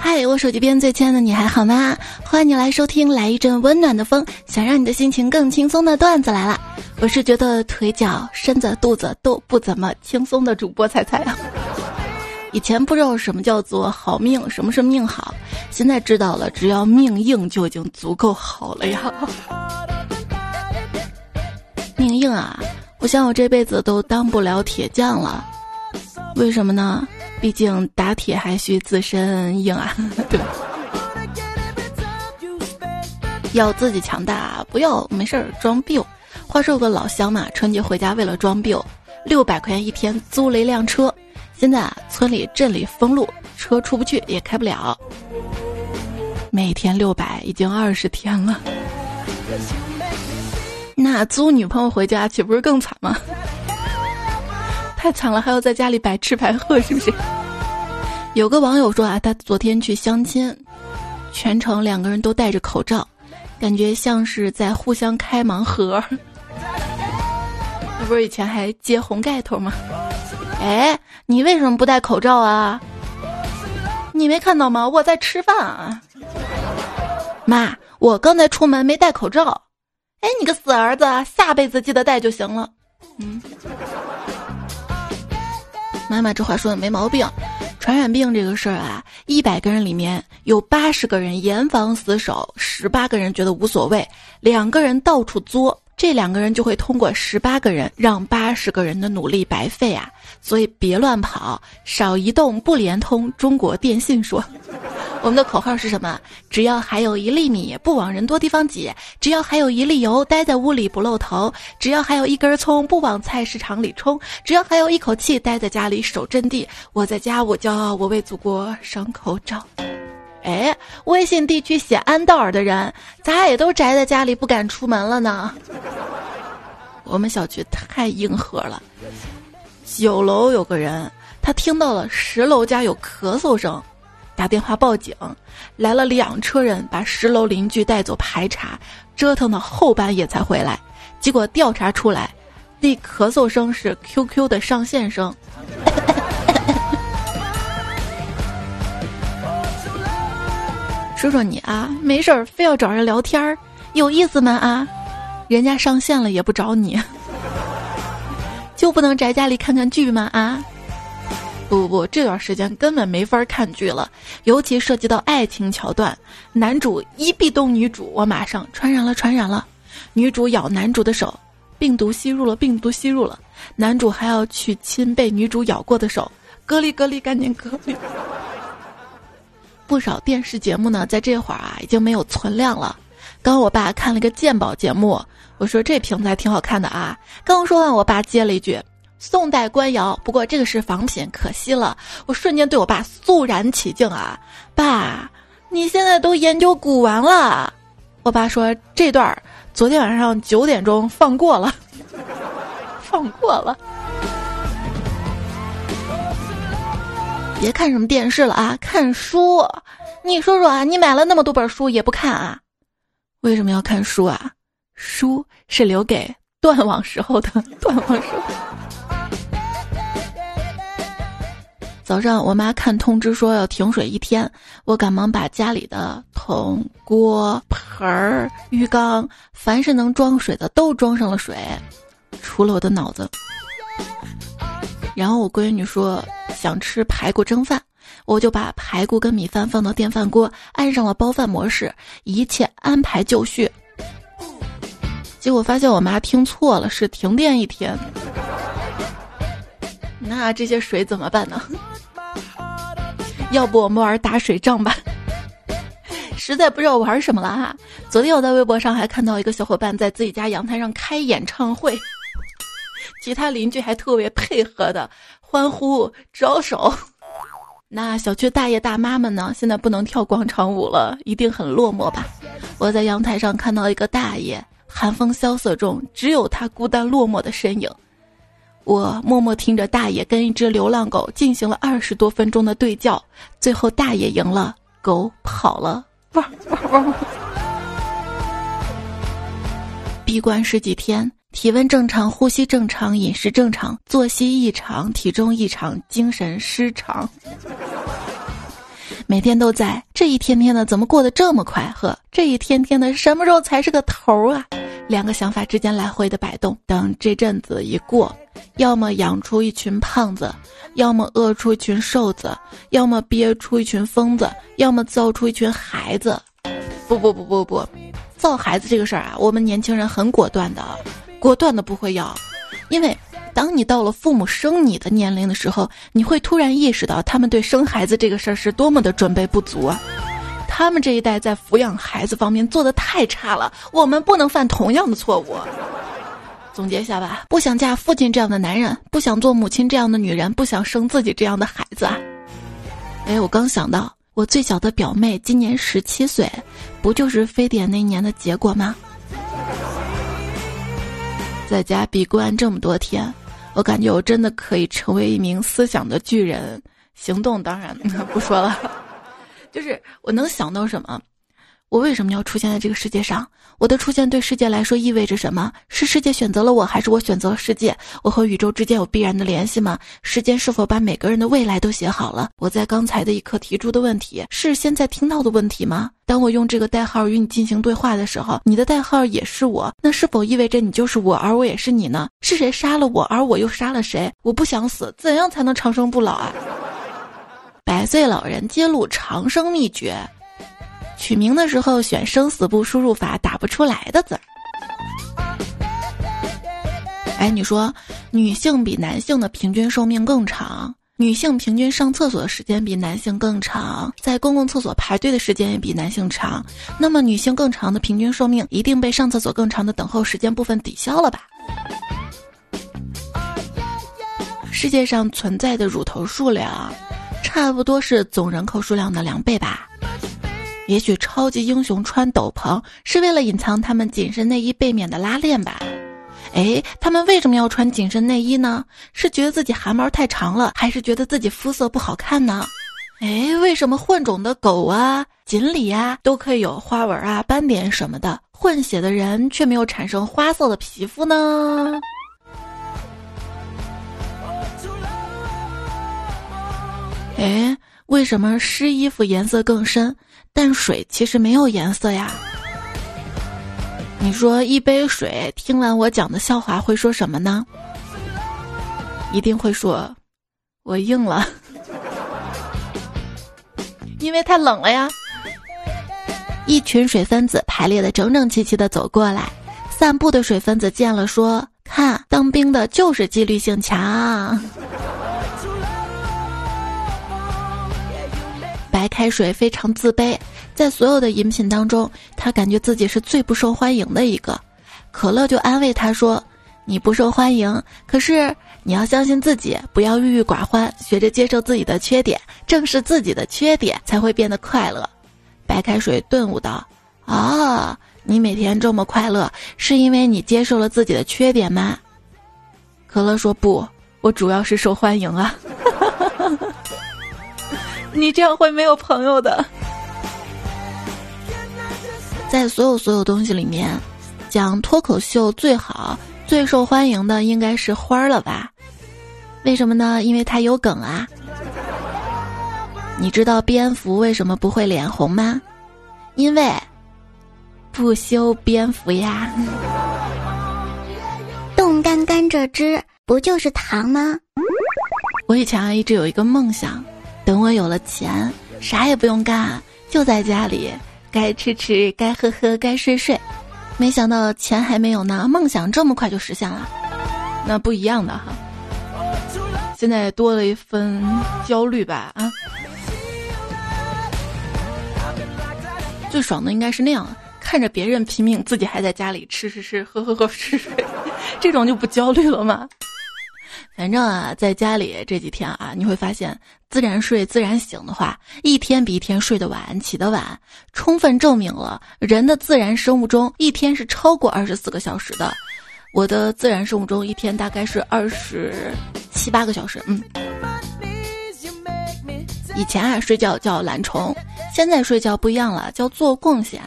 嗨，我手机边最亲爱的你还好吗？欢迎你来收听来一阵温暖的风，想让你的心情更轻松的段子来了。我是觉得腿脚、身子、肚子都不怎么轻松的主播彩彩啊。以前不知道什么叫做好命，什么是命好，现在知道了，只要命硬就已经足够好了呀。命硬啊，我想我这辈子都当不了铁匠了，为什么呢？毕竟打铁还需自身硬啊，对？要自己强大，不要没事儿装逼。话说有个老乡嘛，春节回家为了装逼，六百块钱一天租了一辆车。现在啊，村里镇里封路，车出不去也开不了。每天六百，已经二十天了。那租女朋友回家岂不是更惨吗？太惨了，还要在家里白吃白喝，是不是？有个网友说啊，他昨天去相亲，全程两个人都戴着口罩，感觉像是在互相开盲盒。那不是以前还接红盖头吗？哎，你为什么不戴口罩啊？你没看到吗？我在吃饭啊。妈，我刚才出门没戴口罩。哎，你个死儿子，下辈子记得带就行了。嗯。妈妈这话说的没毛病。传染病这个事儿啊，一百个人里面有八十个人严防死守，十八个人觉得无所谓，两个人到处作。这两个人就会通过十八个人让八十个人的努力白费啊！所以别乱跑，少移动，不联通。中国电信说，我们的口号是什么？只要还有一粒米，不往人多地方挤；只要还有一粒油，待在屋里不露头；只要还有一根葱，不往菜市场里冲；只要还有一口气，待在家里守阵地。我在家，我骄傲，我为祖国省口罩。哎，微信地区写安道尔的人，咋也都宅在家里不敢出门了呢？我们小区太硬核了。九楼有个人，他听到了十楼家有咳嗽声，打电话报警，来了两车人把十楼邻居带走排查，折腾到后半夜才回来。结果调查出来，那咳嗽声是 QQ 的上线声。说说你啊，没事儿非要找人聊天儿，有意思吗啊？人家上线了也不找你，就不能宅家里看看剧吗啊？不不不，这段时间根本没法看剧了，尤其涉及到爱情桥段，男主一壁咚女主，我马上传染了传染了，女主咬男主的手，病毒吸入了病毒吸入了，男主还要去亲被女主咬过的手，隔离隔离赶紧隔离。不少电视节目呢，在这会儿啊，已经没有存量了。刚我爸看了个鉴宝节目，我说这瓶子还挺好看的啊。刚说完，我爸接了一句：“宋代官窑，不过这个是仿品，可惜了。”我瞬间对我爸肃然起敬啊，爸，你现在都研究古玩了？我爸说这段昨天晚上九点钟放过了，放过了。别看什么电视了啊，看书。你说说啊，你买了那么多本书也不看啊？为什么要看书啊？书是留给断网时候的。断网时候。早上我妈看通知说要停水一天，我赶忙把家里的桶、锅、盆儿、浴缸，凡是能装水的都装上了水，除了我的脑子。然后我闺女说想吃排骨蒸饭，我就把排骨跟米饭放到电饭锅，按上了煲饭模式，一切安排就绪。结果发现我妈听错了，是停电一天。那这些水怎么办呢？要不我们玩打水仗吧？实在不知道玩什么了哈。昨天我在微博上还看到一个小伙伴在自己家阳台上开演唱会。其他邻居还特别配合的欢呼招手，那小区大爷大妈们呢？现在不能跳广场舞了，一定很落寞吧？我在阳台上看到一个大爷，寒风萧瑟中，只有他孤单落寞的身影。我默默听着大爷跟一只流浪狗进行了二十多分钟的对叫，最后大爷赢了，狗跑了。汪汪汪！闭关十几天。体温正常，呼吸正常，饮食正常，作息异常，体重异常，精神失常。每天都在这一天天的，怎么过得这么快？呵，这一天天的什么时候才是个头啊？两个想法之间来回的摆动。等这阵子一过，要么养出一群胖子，要么饿出一群瘦子，要么憋出一群疯子，要么造出一群孩子。不不不不不，造孩子这个事儿啊，我们年轻人很果断的，果断的不会要，因为。当你到了父母生你的年龄的时候，你会突然意识到他们对生孩子这个事儿是多么的准备不足啊！他们这一代在抚养孩子方面做的太差了，我们不能犯同样的错误。总结一下吧，不想嫁父亲这样的男人，不想做母亲这样的女人，不想生自己这样的孩子啊！哎，我刚想到，我最小的表妹今年十七岁，不就是非典那年的结果吗？在家闭关这么多天。我感觉我真的可以成为一名思想的巨人，行动当然不说了，就是我能想到什么，我为什么要出现在这个世界上？我的出现对世界来说意味着什么？是世界选择了我，还是我选择了世界？我和宇宙之间有必然的联系吗？时间是否把每个人的未来都写好了？我在刚才的一刻提出的问题，是现在听到的问题吗？当我用这个代号与你进行对话的时候，你的代号也是我，那是否意味着你就是我，而我也是你呢？是谁杀了我，而我又杀了谁？我不想死，怎样才能长生不老啊？百岁老人揭露长生秘诀。取名的时候选生死簿输入法打不出来的字儿。哎，你说女性比男性的平均寿命更长，女性平均上厕所的时间比男性更长，在公共厕所排队的时间也比男性长。那么女性更长的平均寿命一定被上厕所更长的等候时间部分抵消了吧？世界上存在的乳头数量，差不多是总人口数量的两倍吧？也许超级英雄穿斗篷是为了隐藏他们紧身内衣背面的拉链吧？哎，他们为什么要穿紧身内衣呢？是觉得自己汗毛太长了，还是觉得自己肤色不好看呢？哎，为什么混种的狗啊、锦鲤啊都可以有花纹啊、斑点什么的，混血的人却没有产生花色的皮肤呢？哎，为什么湿衣服颜色更深？但水其实没有颜色呀。你说一杯水听完我讲的笑话会说什么呢？一定会说，我硬了，因为太冷了呀。一群水分子排列的整整齐齐的走过来，散步的水分子见了说：“看，当兵的就是纪律性强。”白开水非常自卑，在所有的饮品当中，他感觉自己是最不受欢迎的一个。可乐就安慰他说：“你不受欢迎，可是你要相信自己，不要郁郁寡欢，学着接受自己的缺点，正视自己的缺点，才会变得快乐。”白开水顿悟道：“啊，你每天这么快乐，是因为你接受了自己的缺点吗？”可乐说：“不，我主要是受欢迎啊。”你这样会没有朋友的。在所有所有东西里面，讲脱口秀最好、最受欢迎的应该是花儿了吧？为什么呢？因为它有梗啊。你知道蝙蝠为什么不会脸红吗？因为不修边幅呀。冻干甘蔗汁不就是糖吗？我以前啊一直有一个梦想。等我有了钱，啥也不用干，就在家里，该吃吃，该喝喝，该睡睡。没想到钱还没有呢，梦想这么快就实现了，那不一样的哈。现在多了一份焦虑吧啊。最爽的应该是那样，看着别人拼命，自己还在家里吃吃吃，喝喝喝，睡睡，这种就不焦虑了吗？反正啊，在家里这几天啊，你会发现自然睡、自然醒的话，一天比一天睡得晚、起得晚，充分证明了人的自然生物钟一天是超过二十四个小时的。我的自然生物钟一天大概是二十七八个小时。嗯，以前啊睡觉叫懒虫，现在睡觉不一样了，叫做贡献。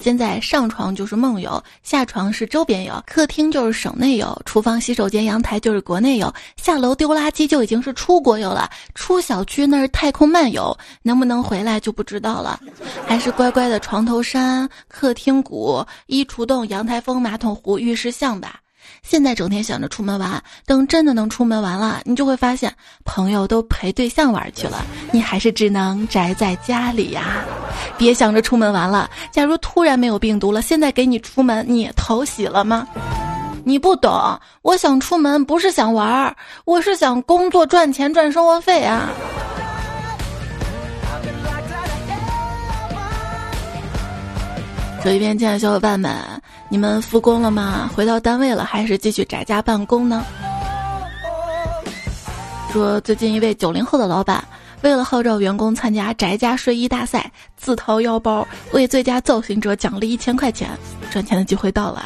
现在上床就是梦游，下床是周边游，客厅就是省内游，厨房、洗手间、阳台就是国内游，下楼丢垃圾就已经是出国游了，出小区那是太空漫游，能不能回来就不知道了。还是乖乖的床头山、客厅谷、衣橱洞、阳台风、马桶湖、浴室巷吧。现在整天想着出门玩，等真的能出门玩了，你就会发现朋友都陪对象玩去了，你还是只能宅在家里呀。别想着出门玩了，假如突然没有病毒了，现在给你出门，你讨喜了吗？你不懂，我想出门不是想玩，我是想工作赚钱赚生活费啊。手机边亲爱的小伙伴们，你们复工了吗？回到单位了，还是继续宅家办公呢？说最近一位九零后的老板，为了号召员工参加宅家睡衣大赛，自掏腰包为最佳造型者奖励一千块钱，赚钱的机会到了。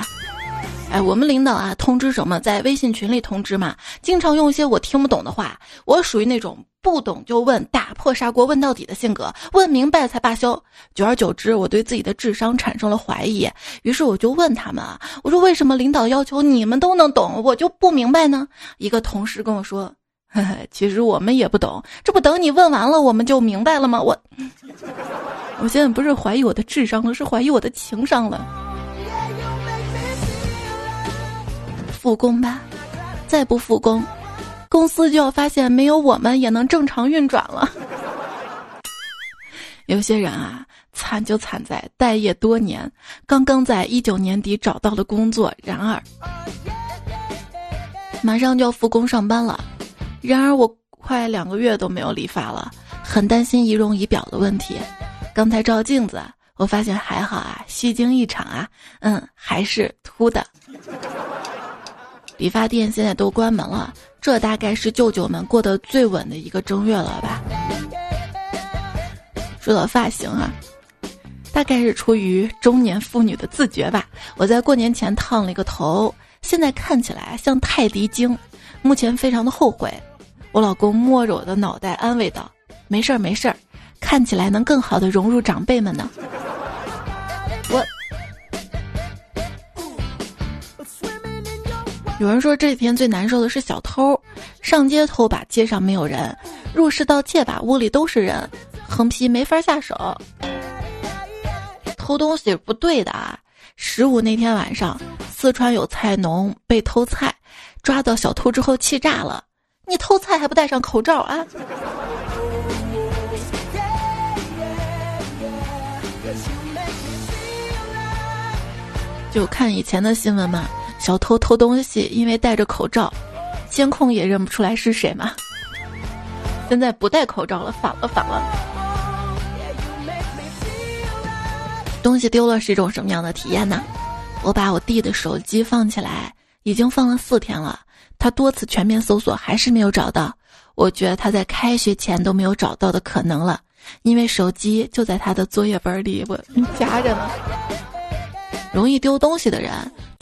哎，我们领导啊，通知什么，在微信群里通知嘛，经常用一些我听不懂的话。我属于那种不懂就问、打破砂锅问到底的性格，问明白才罢休。久而久之，我对自己的智商产生了怀疑。于是我就问他们啊，我说为什么领导要求你们都能懂，我就不明白呢？一个同事跟我说，呵呵，其实我们也不懂，这不等你问完了，我们就明白了吗？我，我现在不是怀疑我的智商了，是怀疑我的情商了。复工吧，再不复工，公司就要发现没有我们也能正常运转了。有些人啊，惨就惨在待业多年，刚刚在一九年底找到了工作，然而马上就要复工上班了，然而我快两个月都没有理发了，很担心仪容仪表的问题。刚才照镜子，我发现还好啊，虚惊一场啊，嗯，还是秃的。理发店现在都关门了，这大概是舅舅们过得最稳的一个正月了吧？说到发型啊，大概是出于中年妇女的自觉吧。我在过年前烫了一个头，现在看起来像泰迪精，目前非常的后悔。我老公摸着我的脑袋安慰道：“没事儿没事儿，看起来能更好的融入长辈们呢。”有人说这几天最难受的是小偷，上街偷吧，街上没有人；入室盗窃吧，屋里都是人，横批没法下手。偷东西不对的啊！十五那天晚上，四川有菜农被偷菜，抓到小偷之后气炸了。你偷菜还不戴上口罩啊？就看以前的新闻嘛。小偷偷东西，因为戴着口罩，监控也认不出来是谁嘛。现在不戴口罩了，反了反了。东西丢了是一种什么样的体验呢？我把我弟的手机放起来，已经放了四天了，他多次全面搜索还是没有找到。我觉得他在开学前都没有找到的可能了，因为手机就在他的作业本里，我 夹着呢。容易丢东西的人，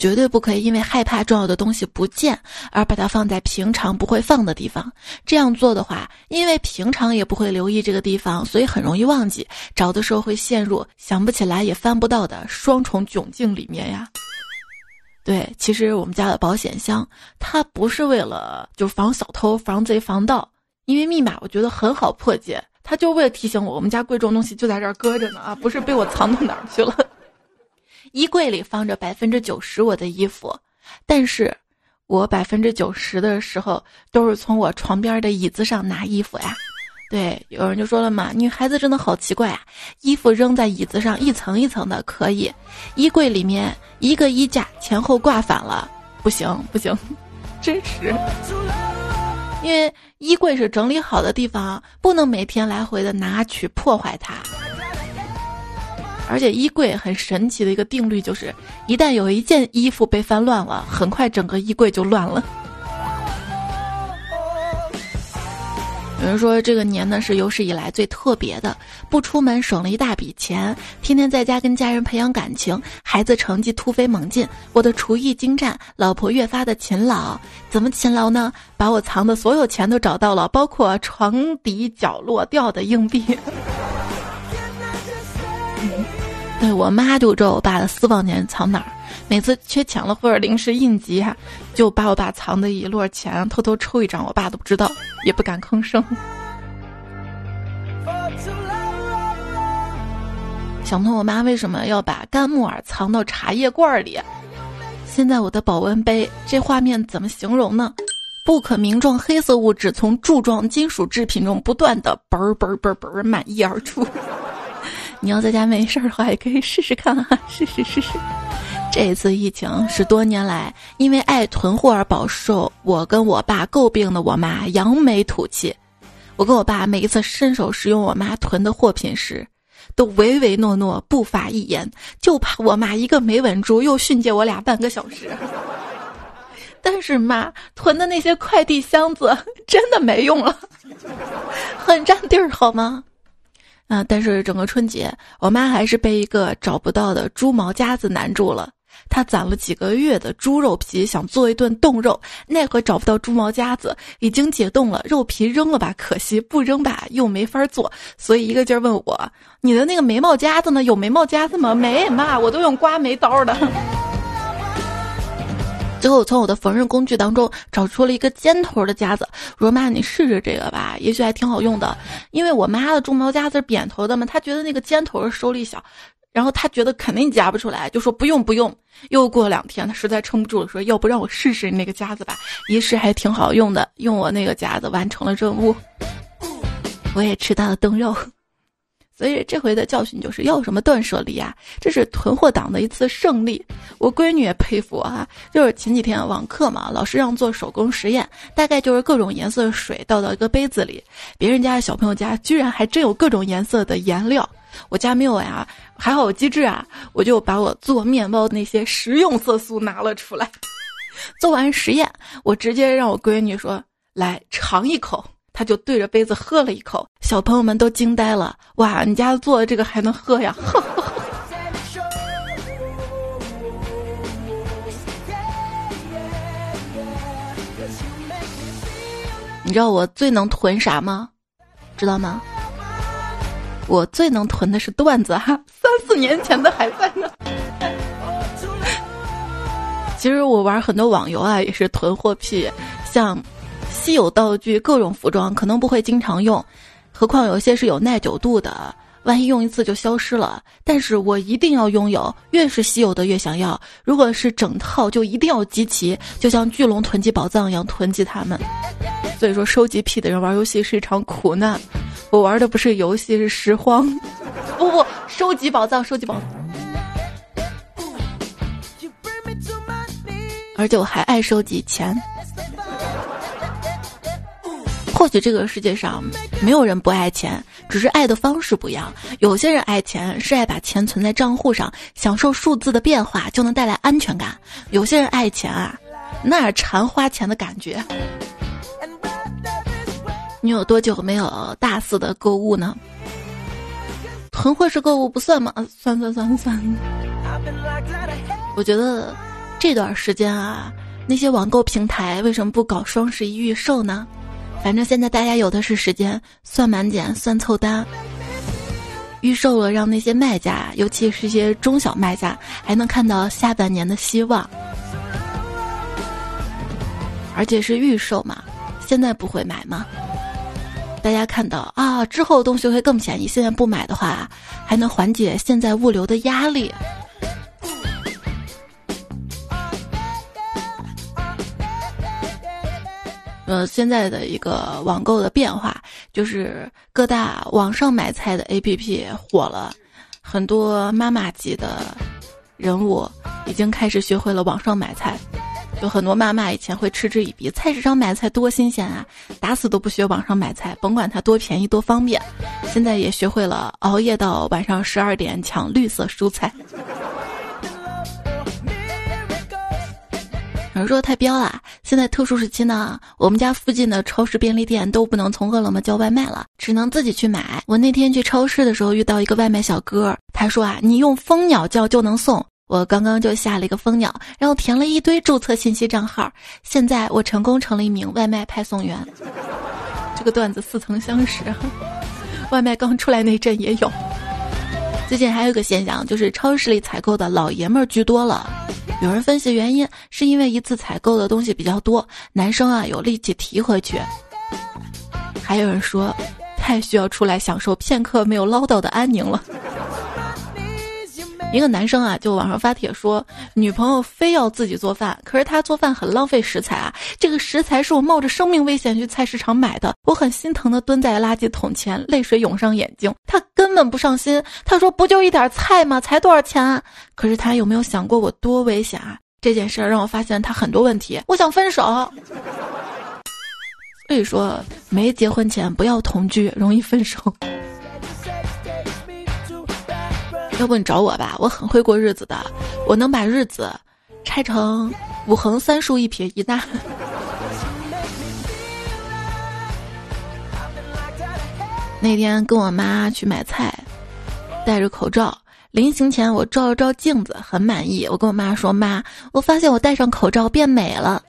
绝对不可以因为害怕重要的东西不见而把它放在平常不会放的地方。这样做的话，因为平常也不会留意这个地方，所以很容易忘记，找的时候会陷入想不起来也翻不到的双重窘境里面呀。对，其实我们家的保险箱，它不是为了就防小偷、防贼、防盗，因为密码我觉得很好破解，它就为了提醒我，我们家贵重东西就在这儿搁着呢啊，不是被我藏到哪儿去了。衣柜里放着百分之九十我的衣服，但是，我百分之九十的时候都是从我床边的椅子上拿衣服呀。对，有人就说了嘛，女孩子真的好奇怪啊，衣服扔在椅子上一层一层的可以，衣柜里面一个衣架前后挂反了，不行不行，真实。因为衣柜是整理好的地方，不能每天来回的拿取破坏它。而且衣柜很神奇的一个定律就是，一旦有一件衣服被翻乱了，很快整个衣柜就乱了。有人说这个年呢是有史以来最特别的，不出门省了一大笔钱，天天在家跟家人培养感情，孩子成绩突飞猛进，我的厨艺精湛，老婆越发的勤劳。怎么勤劳呢？把我藏的所有钱都找到了，包括床底角落掉的硬币。对我妈就知道我爸的私房钱藏哪儿，每次缺钱了或者临时应急，就把我爸藏的一摞钱偷偷抽一张，我爸都不知道，也不敢吭声。想不通我妈为什么要把干木耳藏到茶叶罐里。现在我的保温杯，这画面怎么形容呢？不可名状黑色物质从柱状金属制品中不断的嘣儿嘣儿嘣儿嘣儿满溢而出。你要在家没事儿的话，也可以试试看啊，试试试试。这次疫情是多年来因为爱囤货而饱受我跟我爸诟病的我妈扬眉吐气。我跟我爸每一次伸手使用我妈囤的货品时，都唯唯诺诺不发一言，就怕我妈一个没稳住又训诫我俩半个小时。但是妈囤的那些快递箱子真的没用了，很占地儿，好吗？啊！但是整个春节，我妈还是被一个找不到的猪毛夹子难住了。她攒了几个月的猪肉皮，想做一顿冻肉，奈何找不到猪毛夹子，已经解冻了，肉皮扔了吧，可惜不扔吧，又没法做，所以一个劲儿问我：“你的那个眉毛夹子呢？有眉毛夹子吗？”没，妈，我都用刮眉刀的。最后，我从我的缝纫工具当中找出了一个尖头的夹子。我说：“妈，你试试这个吧，也许还挺好用的。”因为我妈的猪毛夹子是扁头的嘛，她觉得那个尖头手力小，然后她觉得肯定夹不出来，就说不用不用。又过两天，她实在撑不住了，说：“要不让我试试你那个夹子吧？一试还挺好用的，用我那个夹子完成了任务，我也吃到了冻肉。”所以这回的教训就是要什么断舍离啊！这是囤货党的一次胜利。我闺女也佩服啊，就是前几天网课嘛，老师让做手工实验，大概就是各种颜色的水倒到一个杯子里，别人家的小朋友家居然还真有各种颜色的颜料，我家没有呀，还好有机智啊，我就把我做面包那些食用色素拿了出来。做完实验，我直接让我闺女说：“来尝一口。”他就对着杯子喝了一口，小朋友们都惊呆了。哇，你家做的这个还能喝呀？你知道我最能囤啥吗？知道吗？我最能囤的是段子哈，三四年前的还在呢。其实我玩很多网游啊，也是囤货癖，像。稀有道具、各种服装可能不会经常用，何况有些是有耐久度的，万一用一次就消失了。但是我一定要拥有，越是稀有的越想要。如果是整套，就一定要集齐，就像巨龙囤积宝藏一样囤积它们。所以说，收集癖的人玩游戏是一场苦难。我玩的不是游戏，是拾荒。不不，收集宝藏，收集宝。而且我还爱收集钱。或许这个世界上没有人不爱钱，只是爱的方式不一样。有些人爱钱是爱把钱存在账户上，享受数字的变化就能带来安全感；有些人爱钱啊，那馋花钱的感觉。你有多久没有大肆的购物呢？囤货式购物不算吗？算算算算。我觉得这段时间啊，那些网购平台为什么不搞双十一预售呢？反正现在大家有的是时间，算满减，算凑单，预售了，让那些卖家，尤其是一些中小卖家，还能看到下半年的希望。而且是预售嘛，现在不会买吗？大家看到啊，之后东西会更便宜，现在不买的话，还能缓解现在物流的压力。呃，现在的一个网购的变化，就是各大网上买菜的 APP 火了，很多妈妈级的人物已经开始学会了网上买菜。有很多妈妈以前会嗤之以鼻，菜市场买菜多新鲜啊，打死都不学网上买菜，甭管它多便宜多方便。现在也学会了熬夜到晚上十二点抢绿色蔬菜。有人说太彪了，现在特殊时期呢，我们家附近的超市、便利店都不能从饿了么叫外卖了，只能自己去买。我那天去超市的时候遇到一个外卖小哥，他说啊，你用蜂鸟叫就能送。我刚刚就下了一个蜂鸟，然后填了一堆注册信息账号，现在我成功成了一名外卖派送员。这个段子似曾相识，外卖刚出来那阵也有。最近还有一个现象，就是超市里采购的老爷们儿居多了。有人分析原因，是因为一次采购的东西比较多，男生啊有力气提回去。还有人说，太需要出来享受片刻没有唠叨的安宁了。一个男生啊，就网上发帖说，女朋友非要自己做饭，可是他做饭很浪费食材啊。这个食材是我冒着生命危险去菜市场买的，我很心疼的蹲在垃圾桶前，泪水涌上眼睛。他根本不上心，他说不就一点菜吗？才多少钱啊？可是他有没有想过我多危险啊？这件事儿让我发现他很多问题，我想分手。所以说，没结婚前不要同居，容易分手。要不你找我吧，我很会过日子的，我能把日子拆成五横三竖一撇一捺。那天跟我妈去买菜，戴着口罩，临行前我照了照镜子，很满意。我跟我妈说：“妈，我发现我戴上口罩变美了。”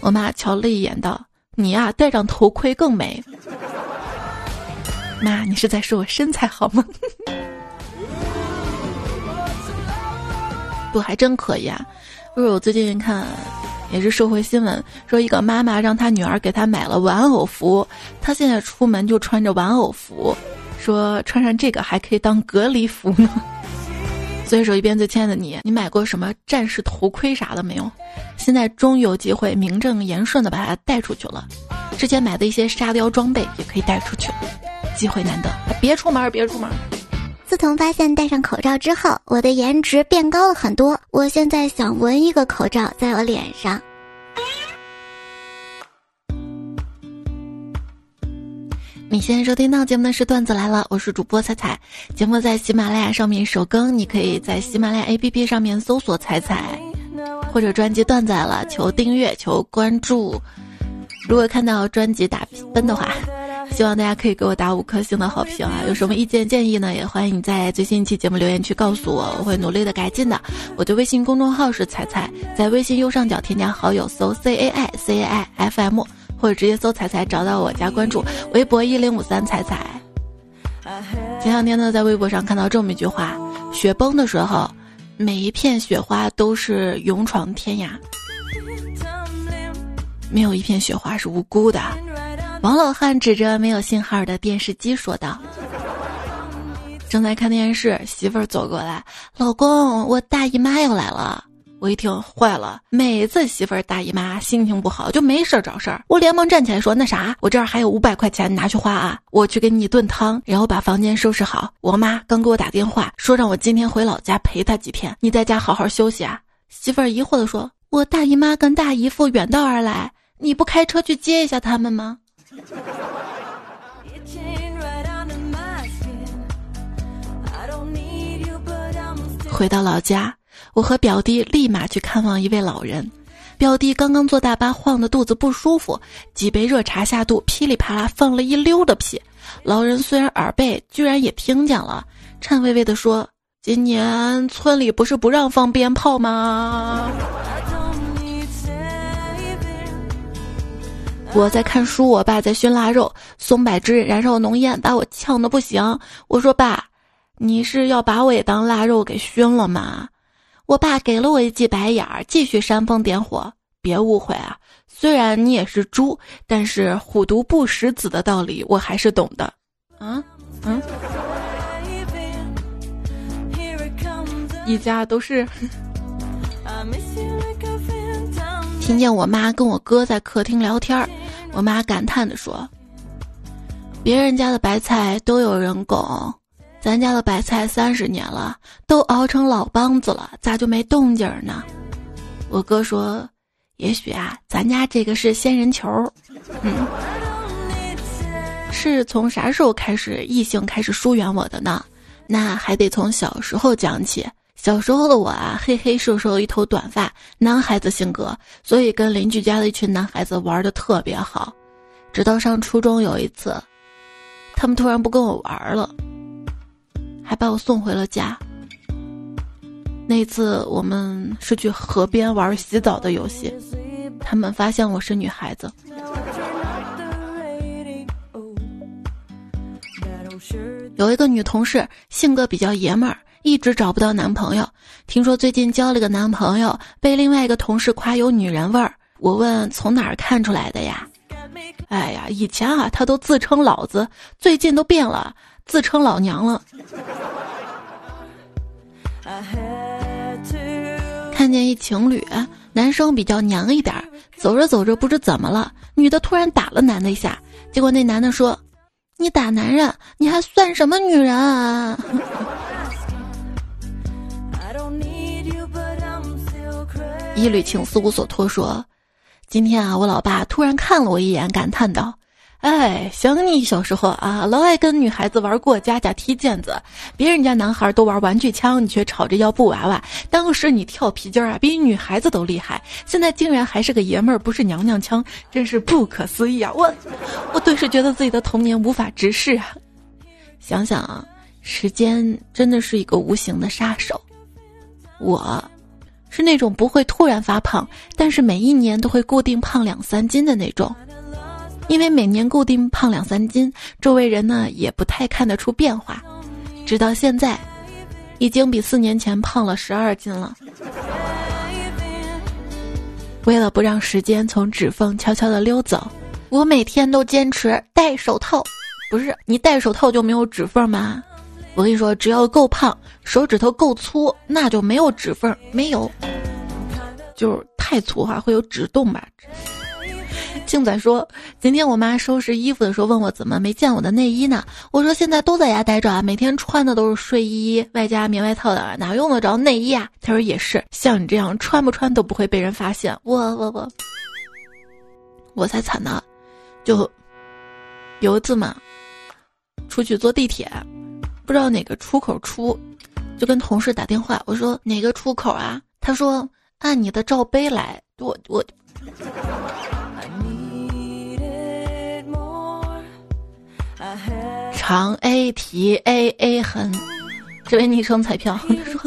我妈瞧了一眼，道：“你呀，戴上头盔更美。” 妈，你是在说我身材好吗？不，还真可以啊！不是我最近看，也是社会新闻，说一个妈妈让她女儿给她买了玩偶服，她现在出门就穿着玩偶服，说穿上这个还可以当隔离服呢。所以说，一边最亲爱的你，你买过什么战士头盔啥的没有？现在终于有机会名正言顺的把它带出去了。之前买的一些沙雕装备也可以带出去，机会难得，别出门，别出门。自从发现戴上口罩之后，我的颜值变高了很多。我现在想纹一个口罩在我脸上。你现在收听到节目的是段子来了，我是主播彩彩。节目在喜马拉雅上面首更，你可以在喜马拉雅 APP 上面搜索“彩彩”，或者专辑段子来了，求订阅，求关注。如果看到专辑打分的话。希望大家可以给我打五颗星的好评啊！有什么意见建议呢？也欢迎你在最新一期节目留言区告诉我，我会努力的改进的。我的微信公众号是彩彩，在微信右上角添加好友，搜 C A I C A I F M，或者直接搜彩彩找到我加关注。微博一零五三彩彩。前两天呢，在微博上看到这么一句话：雪崩的时候，每一片雪花都是勇闯天涯，没有一片雪花是无辜的。王老汉指着没有信号的电视机说道：“正在看电视，媳妇儿走过来，老公，我大姨妈要来了。”我一听，坏了，每次媳妇儿大姨妈心情不好就没事儿找事儿，我连忙站起来说：“那啥，我这儿还有五百块钱，拿去花啊！我去给你炖汤，然后把房间收拾好。我妈刚给我打电话说让我今天回老家陪她几天，你在家好好休息啊。”媳妇儿疑惑地说：“我大姨妈跟大姨夫远道而来，你不开车去接一下他们吗？”回到老家，我和表弟立马去看望一位老人。表弟刚刚坐大巴晃的肚子不舒服，几杯热茶下肚，噼里啪啦放了一溜的屁。老人虽然耳背，居然也听见了，颤巍巍地说：“今年村里不是不让放鞭炮吗？”我在看书，我爸在熏腊肉，松柏枝燃烧浓烟，把我呛得不行。我说：“爸，你是要把我也当腊肉给熏了吗？”我爸给了我一记白眼儿，继续煽风点火。别误会啊，虽然你也是猪，但是虎毒不食子的道理我还是懂的。啊，嗯，一家都是。听见我妈跟我哥在客厅聊天儿。我妈感叹地说：“别人家的白菜都有人拱，咱家的白菜三十年了，都熬成老梆子了，咋就没动静呢？”我哥说：“也许啊，咱家这个是仙人球。”嗯，是从啥时候开始异性开始疏远我的呢？那还得从小时候讲起。小时候的我啊，黑黑瘦瘦，一头短发，男孩子性格，所以跟邻居家的一群男孩子玩的特别好。直到上初中有一次，他们突然不跟我玩了，还把我送回了家。那次我们是去河边玩洗澡的游戏，他们发现我是女孩子。有一个女同事性格比较爷们儿，一直找不到男朋友。听说最近交了个男朋友，被另外一个同事夸有女人味儿。我问从哪儿看出来的呀？哎呀，以前啊，他都自称老子，最近都变了，自称老娘了。看见一情侣，男生比较娘一点，走着走着不知怎么了，女的突然打了男的一下，结果那男的说：“你打男人，你还算什么女人啊？” 一缕情丝无所托说：“今天啊，我老爸突然看了我一眼，感叹道。”哎，想你小时候啊，老爱跟女孩子玩过家家踢毽子，别人家男孩都玩玩具枪，你却吵着要布娃娃。当时你跳皮筋啊，比女孩子都厉害。现在竟然还是个爷们儿，不是娘娘腔，真是不可思议啊！我，我顿时觉得自己的童年无法直视啊。想想啊，时间真的是一个无形的杀手。我，是那种不会突然发胖，但是每一年都会固定胖两三斤的那种。因为每年固定胖两三斤，周围人呢也不太看得出变化，直到现在，已经比四年前胖了十二斤了。为了不让时间从指缝悄悄的溜走，我每天都坚持戴手套。不是你戴手套就没有指缝吗？我跟你说，只要够胖，手指头够粗，那就没有指缝。没有，就是太粗哈，会有指洞吧。静仔说：“今天我妈收拾衣服的时候问我怎么没见我的内衣呢？我说现在都在家待着啊，每天穿的都是睡衣外加棉外套的，哪用得着内衣啊？”他说：“也是，像你这样穿不穿都不会被人发现。”我我我，我才惨呢！就有一次嘛，出去坐地铁，不知道哪个出口出，就跟同事打电话，我说哪个出口啊？他说按你的罩杯来，我我。长 A 提 A A 痕，这位昵称彩票说，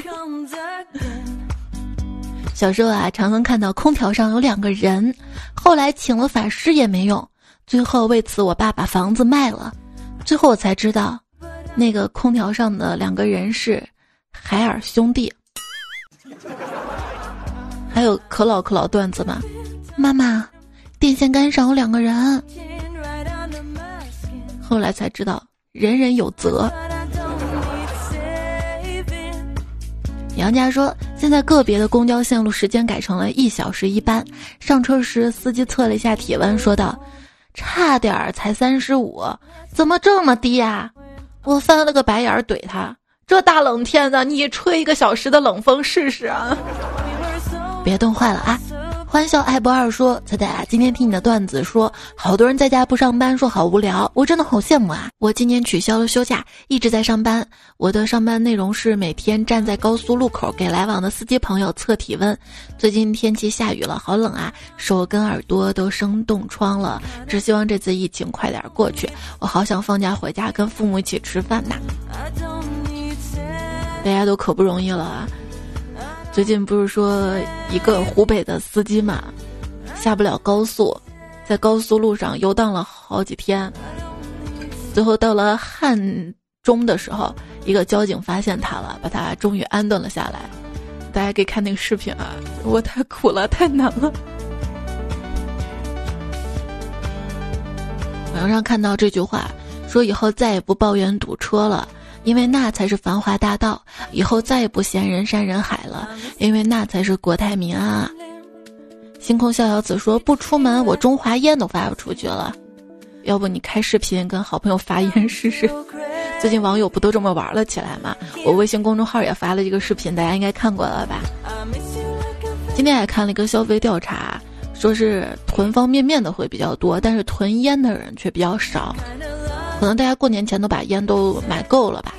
小时候啊，常常看到空调上有两个人，后来请了法师也没用，最后为此我爸把房子卖了，最后我才知道，那个空调上的两个人是海尔兄弟。还有可老可老段子吗？妈妈，电线杆上有两个人，后来才知道。人人有责。杨家说，现在个别的公交线路时间改成了一小时一班。上车时，司机测了一下体温，说道：“差点儿才三十五，怎么这么低呀？”我翻了个白眼儿怼他：“这大冷天的，你吹一个小时的冷风试试啊！” 别冻坏了啊！欢笑爱不二说：“彩彩，今天听你的段子，说好多人在家不上班，说好无聊，我真的好羡慕啊！我今年取消了休假，一直在上班。我的上班内容是每天站在高速路口给来往的司机朋友测体温。最近天气下雨了，好冷啊，手跟耳朵都生冻疮了。只希望这次疫情快点过去，我好想放假回家跟父母一起吃饭呐！大家都可不容易了啊！”最近不是说一个湖北的司机嘛，下不了高速，在高速路上游荡了好几天，最后到了汉中的时候，一个交警发现他了，把他终于安顿了下来。大家可以看那个视频啊，我太苦了，太难了。网上看到这句话，说以后再也不抱怨堵车了。因为那才是繁华大道，以后再也不嫌人山人海了。因为那才是国泰民安啊！星空逍遥子说：“不出门，我中华烟都发不出去了。要不你开视频跟好朋友发烟试试？最近网友不都这么玩了起来吗？我微信公众号也发了一个视频，大家应该看过了吧？今天还看了一个消费调查，说是囤方便面的会比较多，但是囤烟的人却比较少。”可能大家过年前都把烟都买够了吧？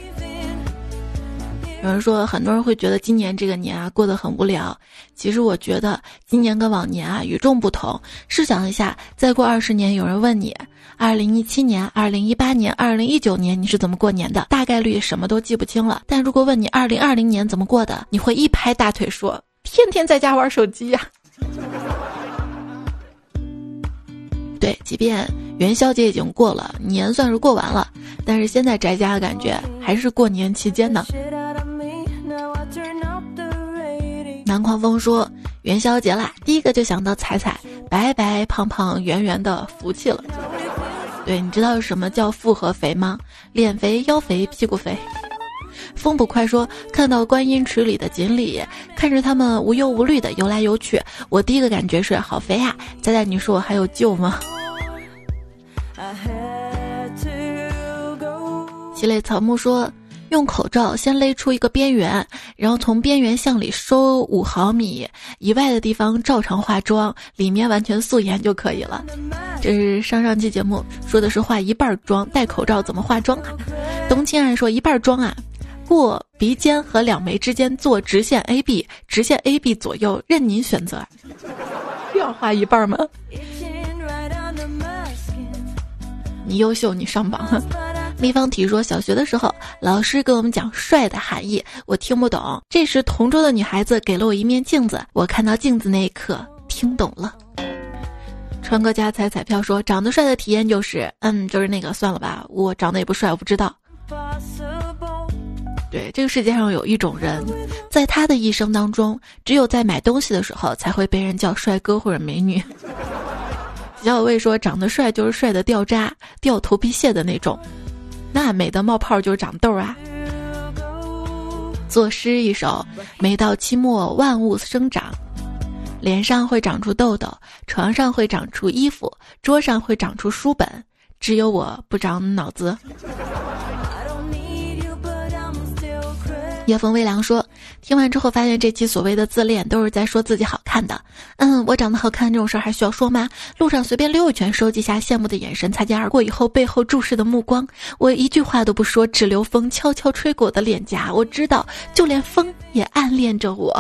有人说，很多人会觉得今年这个年啊过得很无聊。其实我觉得今年跟往年啊与众不同。试想一下，再过二十年，有人问你，二零一七年、二零一八年、二零一九年你是怎么过年的？大概率什么都记不清了。但如果问你二零二零年怎么过的，你会一拍大腿说：天天在家玩手机呀。对，即便元宵节已经过了，年算是过完了，但是现在宅家的感觉还是过年期间呢。南狂风说元宵节啦，第一个就想到彩彩白白胖胖圆圆的福气了。对，你知道什么叫复合肥吗？脸肥、腰肥、屁股肥。风捕快说看到观音池里的锦鲤，看着它们无忧无虑的游来游去，我第一个感觉是好肥呀。仔仔，你说我还有救吗？奇磊草木说。用口罩先勒出一个边缘，然后从边缘向里收五毫米以外的地方照常化妆，里面完全素颜就可以了。这是上上期节目说的是化一半妆，戴口罩怎么化妆啊？冬青爱说一半妆啊，过鼻尖和两眉之间做直线 AB，直线 AB 左右任您选择。要画一半吗？你优秀，你上榜。立方体说，小学的时候，老师给我们讲“帅”的含义，我听不懂。这时，同桌的女孩子给了我一面镜子，我看到镜子那一刻，听懂了。川哥家彩彩票说，长得帅的体验就是，嗯，就是那个，算了吧，我长得也不帅，我不知道。对，这个世界上有一种人，在他的一生当中，只有在买东西的时候才会被人叫帅哥或者美女。小伟说，长得帅就是帅的掉渣、掉头皮屑的那种。那美的冒泡就是长痘啊！作诗一首：每到期末万物生长，脸上会长出痘痘，床上会长出衣服，桌上会长出书本，只有我不长脑子。夜风微凉说：“听完之后发现这期所谓的自恋都是在说自己好看的。嗯，我长得好看这种事儿还需要说吗？路上随便溜一圈，收集下羡慕的眼神，擦肩而过以后背后注视的目光，我一句话都不说，只留风悄悄吹过我的脸颊。我知道，就连风也暗恋着我。”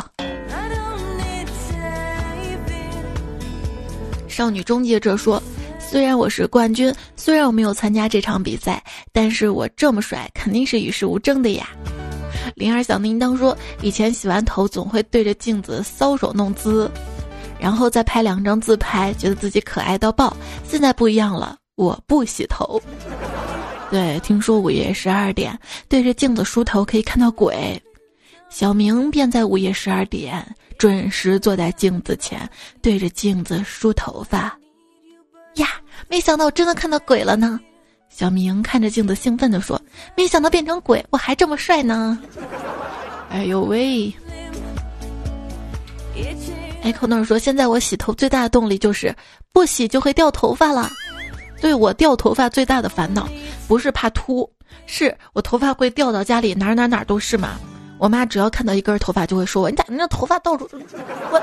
少女终结者说：“虽然我是冠军，虽然我没有参加这场比赛，但是我这么帅，肯定是与世无争的呀。”铃儿小叮当说：“以前洗完头总会对着镜子搔首弄姿，然后再拍两张自拍，觉得自己可爱到爆。现在不一样了，我不洗头。对，听说午夜十二点对着镜子梳头可以看到鬼，小明便在午夜十二点准时坐在镜子前，对着镜子梳头发。呀，没想到真的看到鬼了呢。”小明看着镜子，兴奋地说：“没想到变成鬼，我还这么帅呢！”哎呦喂！哎，口那儿说：“现在我洗头最大的动力就是不洗就会掉头发了。对我掉头发最大的烦恼不是怕秃，是我头发会掉到家里哪哪哪都是嘛。我妈只要看到一根头发就会说我：你咋那头发到处？我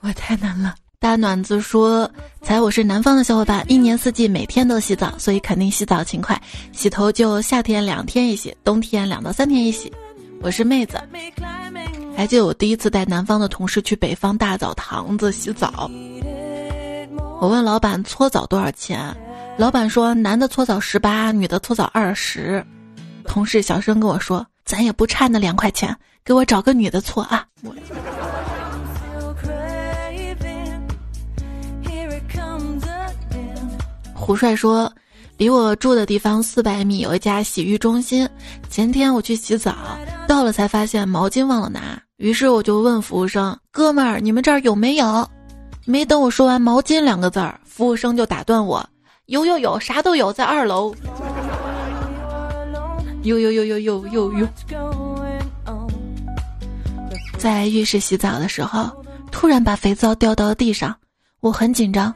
我太难了。”大暖子说：“才我是南方的小伙伴，一年四季每天都洗澡，所以肯定洗澡勤快。洗头就夏天两天一洗，冬天两到三天一洗。我是妹子，还记得我第一次带南方的同事去北方大澡堂子洗澡。我问老板搓澡多少钱，老板说男的搓澡十八，女的搓澡二十。同事小声跟我说，咱也不差那两块钱，给我找个女的搓啊。”胡帅说：“离我住的地方四百米有一家洗浴中心。前天我去洗澡，到了才发现毛巾忘了拿，于是我就问服务生：‘哥们儿，你们这儿有没有？’没等我说完‘毛巾’两个字儿，服务生就打断我：‘有有有，啥都有，在二楼。’有有有有有有有。在浴室洗澡的时候，突然把肥皂掉到了地上，我很紧张。”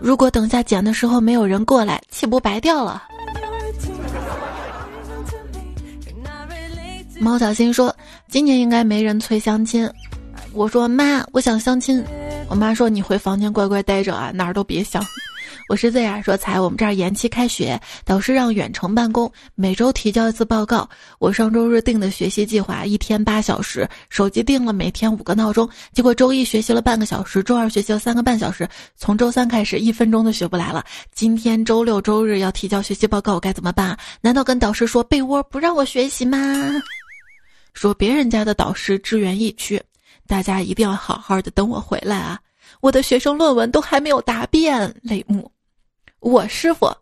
如果等下捡的时候没有人过来，岂不白掉了？猫小新说：“今年应该没人催相亲。”我说：“妈，我想相亲。”我妈说：“你回房间乖乖待着啊，哪儿都别想。”我是 Z 啊，说才我们这儿延期开学，导师让远程办公，每周提交一次报告。我上周日定的学习计划，一天八小时，手机定了每天五个闹钟，结果周一学习了半个小时，周二学习了三个半小时，从周三开始一分钟都学不来了。今天周六周日要提交学习报告，我该怎么办？难道跟导师说被窝不让我学习吗？说别人家的导师支援疫区，大家一定要好好的等我回来啊！我的学生论文都还没有答辩，泪目。我师傅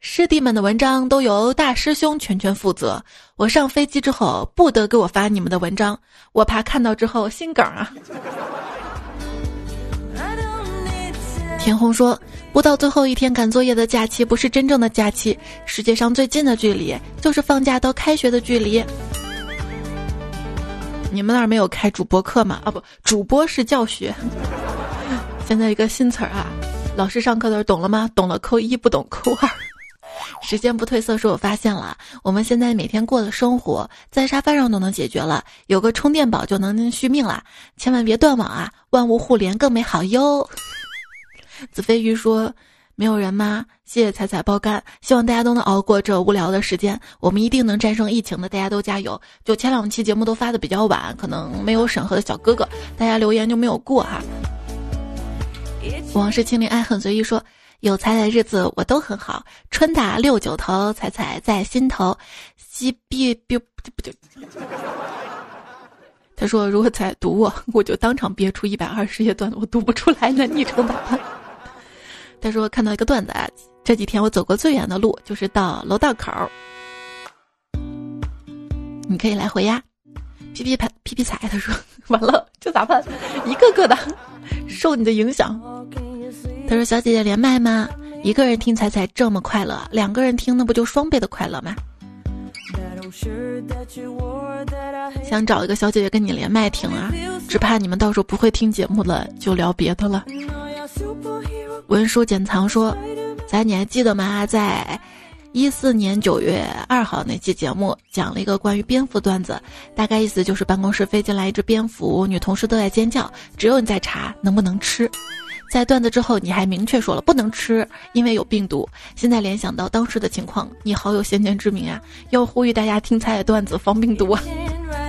师弟们的文章都由大师兄全权负责。我上飞机之后不得给我发你们的文章，我怕看到之后心梗啊。田红说：“不到最后一天赶作业的假期不是真正的假期，世界上最近的距离就是放假到开学的距离。”你们那儿没有开主播课吗？啊不，主播是教学。现在一个新词儿啊，老师上课的时候懂了吗？懂了扣一，不懂扣二。时间不褪色，说我发现了，我们现在每天过的生活，在沙发上都能解决了，有个充电宝就能续命了。千万别断网啊，万物互联更美好哟。子飞鱼说。没有人吗？谢谢彩彩包干，希望大家都能熬过这无聊的时间，我们一定能战胜疫情的，大家都加油！就前两期节目都发的比较晚，可能没有审核的小哥哥，大家留言就没有过哈。往事清零，爱恨随意说，有彩的日子我都很好，春打六九头，彩彩在心头，西壁不不就。他说如果再读我，我就当场憋出一百二十页段子，我读不出来，那昵称咋办？他说看到一个段子啊，这几天我走过最远的路就是到楼道口，你可以来回呀。皮皮踩皮皮彩，他说完了这咋办？一个个的受你的影响。他说小姐姐连麦吗？一个人听彩彩这么快乐，两个人听那不就双倍的快乐吗？想找一个小姐姐跟你连麦听啊，只怕你们到时候不会听节目了，就聊别的了。文书简藏说：“咱你还记得吗？在一四年九月二号那期节目，讲了一个关于蝙蝠段子，大概意思就是办公室飞进来一只蝙蝠，女同事都在尖叫，只有你在查能不能吃。在段子之后，你还明确说了不能吃，因为有病毒。现在联想到当时的情况，你好有先见之明啊！要呼吁大家听菜的段子防病毒啊！”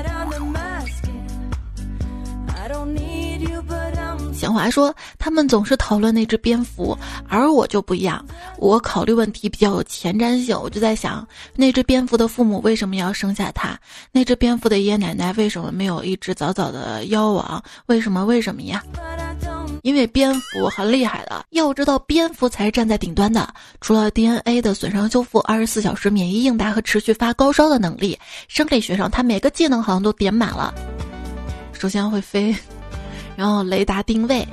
小华说：“他们总是讨论那只蝙蝠，而我就不一样。我考虑问题比较有前瞻性，我就在想，那只蝙蝠的父母为什么要生下它？那只蝙蝠的爷爷奶奶为什么没有一直早早的夭亡？为什么？为什么呀？因为蝙蝠很厉害的，要知道蝙蝠才是站在顶端的。除了 DNA 的损伤修复、二十四小时免疫应答和持续发高烧的能力，生理学上它每个技能好像都点满了。首先会飞。”然后雷达定位，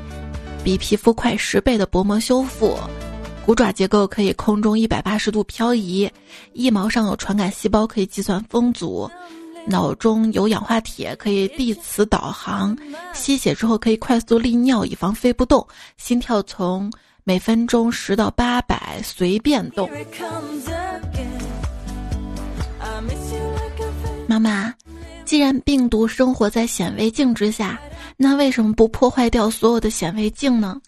比皮肤快十倍的薄膜修复，骨爪结构可以空中一百八十度漂移，翼毛上有传感细胞可以计算风阻，脑中有氧化铁可以地磁导航，吸血之后可以快速利尿以防飞不动，心跳从每分钟十到八百随便动。妈妈，既然病毒生活在显微镜之下。那为什么不破坏掉所有的显微镜呢？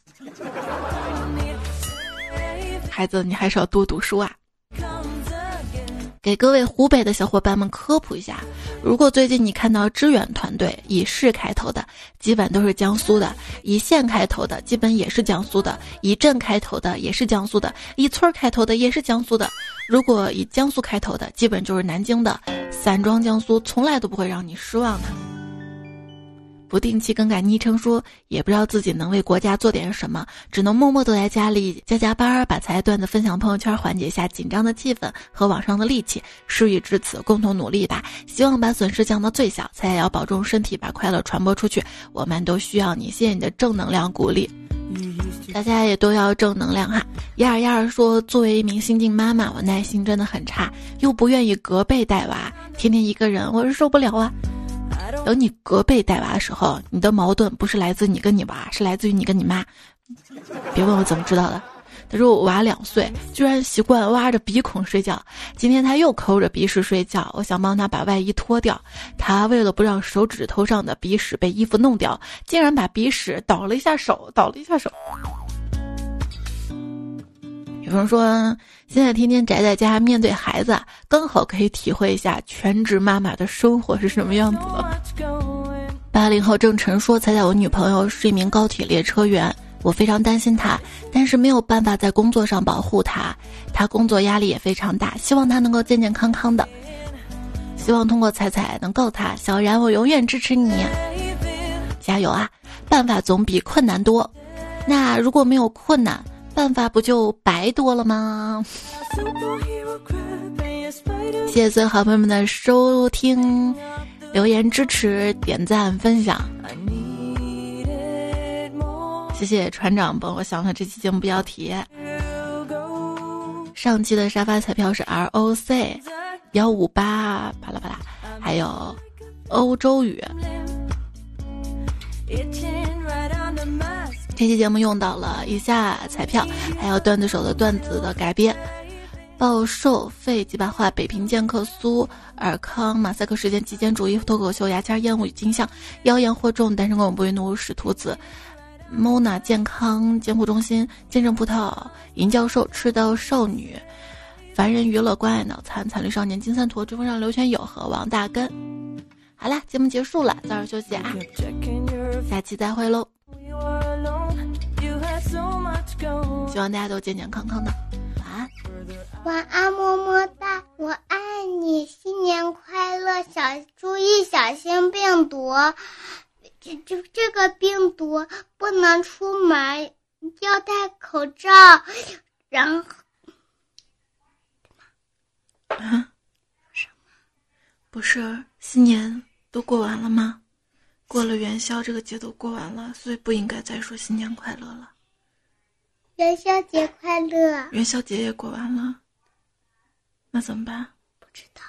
孩子，你还是要多读书啊！给各位湖北的小伙伴们科普一下：如果最近你看到支援团队以市开头的，基本都是江苏的；以县开头的，基本也是江苏的；以镇开头的，也是江苏的；以村开头的，也是江苏的。如果以江苏开头的，基本就是南京的。散装江苏从来都不会让你失望的。不定期更改昵称，说也不知道自己能为国家做点什么，只能默默躲在家里加加班，把才段子分享朋友圈，缓解一下紧张的气氛和网上的戾气。事已至此，共同努力吧！希望把损失降到最小，才也要保重身体，把快乐传播出去。我们都需要你，谢谢你的正能量鼓励。大家也都要正能量哈！亚尔亚尔说，作为一名新晋妈妈，我耐心真的很差，又不愿意隔辈带娃，天天一个人，我是受不了啊。等你隔辈带娃的时候，你的矛盾不是来自你跟你娃，是来自于你跟你妈。别问我怎么知道的。他说我娃两岁，居然习惯挖着鼻孔睡觉。今天他又抠着鼻屎睡觉，我想帮他把外衣脱掉。他为了不让手指头上的鼻屎被衣服弄掉，竟然把鼻屎倒了一下手，倒了一下手。有人说，现在天天宅在家，面对孩子，刚好可以体会一下全职妈妈的生活是什么样子的。八零后郑晨说：“猜猜我女朋友是一名高铁列车员，我非常担心她，但是没有办法在工作上保护她，她工作压力也非常大，希望她能够健健康康的，希望通过彩彩能告她，小然，我永远支持你，加油啊！办法总比困难多，那如果没有困难。”办法不就白多了吗？谢谢所有好朋友们的收听、留言、支持、点赞、分享。谢谢船长帮我想了这期节目标题。上期的沙发彩票是 R O C 幺五八，啪啦啪啦，还有欧洲语。这期节目用到了以下彩票，还有段子手的段子的改编。暴瘦肺几把话，北平剑客苏尔康马赛克时间极简主义脱口秀牙签烟雾与金像妖言惑众单身狗不为奴使徒子 Mona 健康监护中心见证葡萄银教授赤道少女凡人娱乐关爱脑残惨绿少年金三坨追风上刘全友和王大根。好啦，节目结束了，早点休息啊，下期再会喽。希望大家都健健康康的。晚安，晚安么么哒，我爱你，新年快乐！小注意小心病毒，这这这个病毒不能出门，要戴口罩。然后，啊？什么？不是新年都过完了吗？过了元宵，这个节都过完了，所以不应该再说新年快乐了。元宵节快乐！元宵节也过完了。那怎么办？不知道。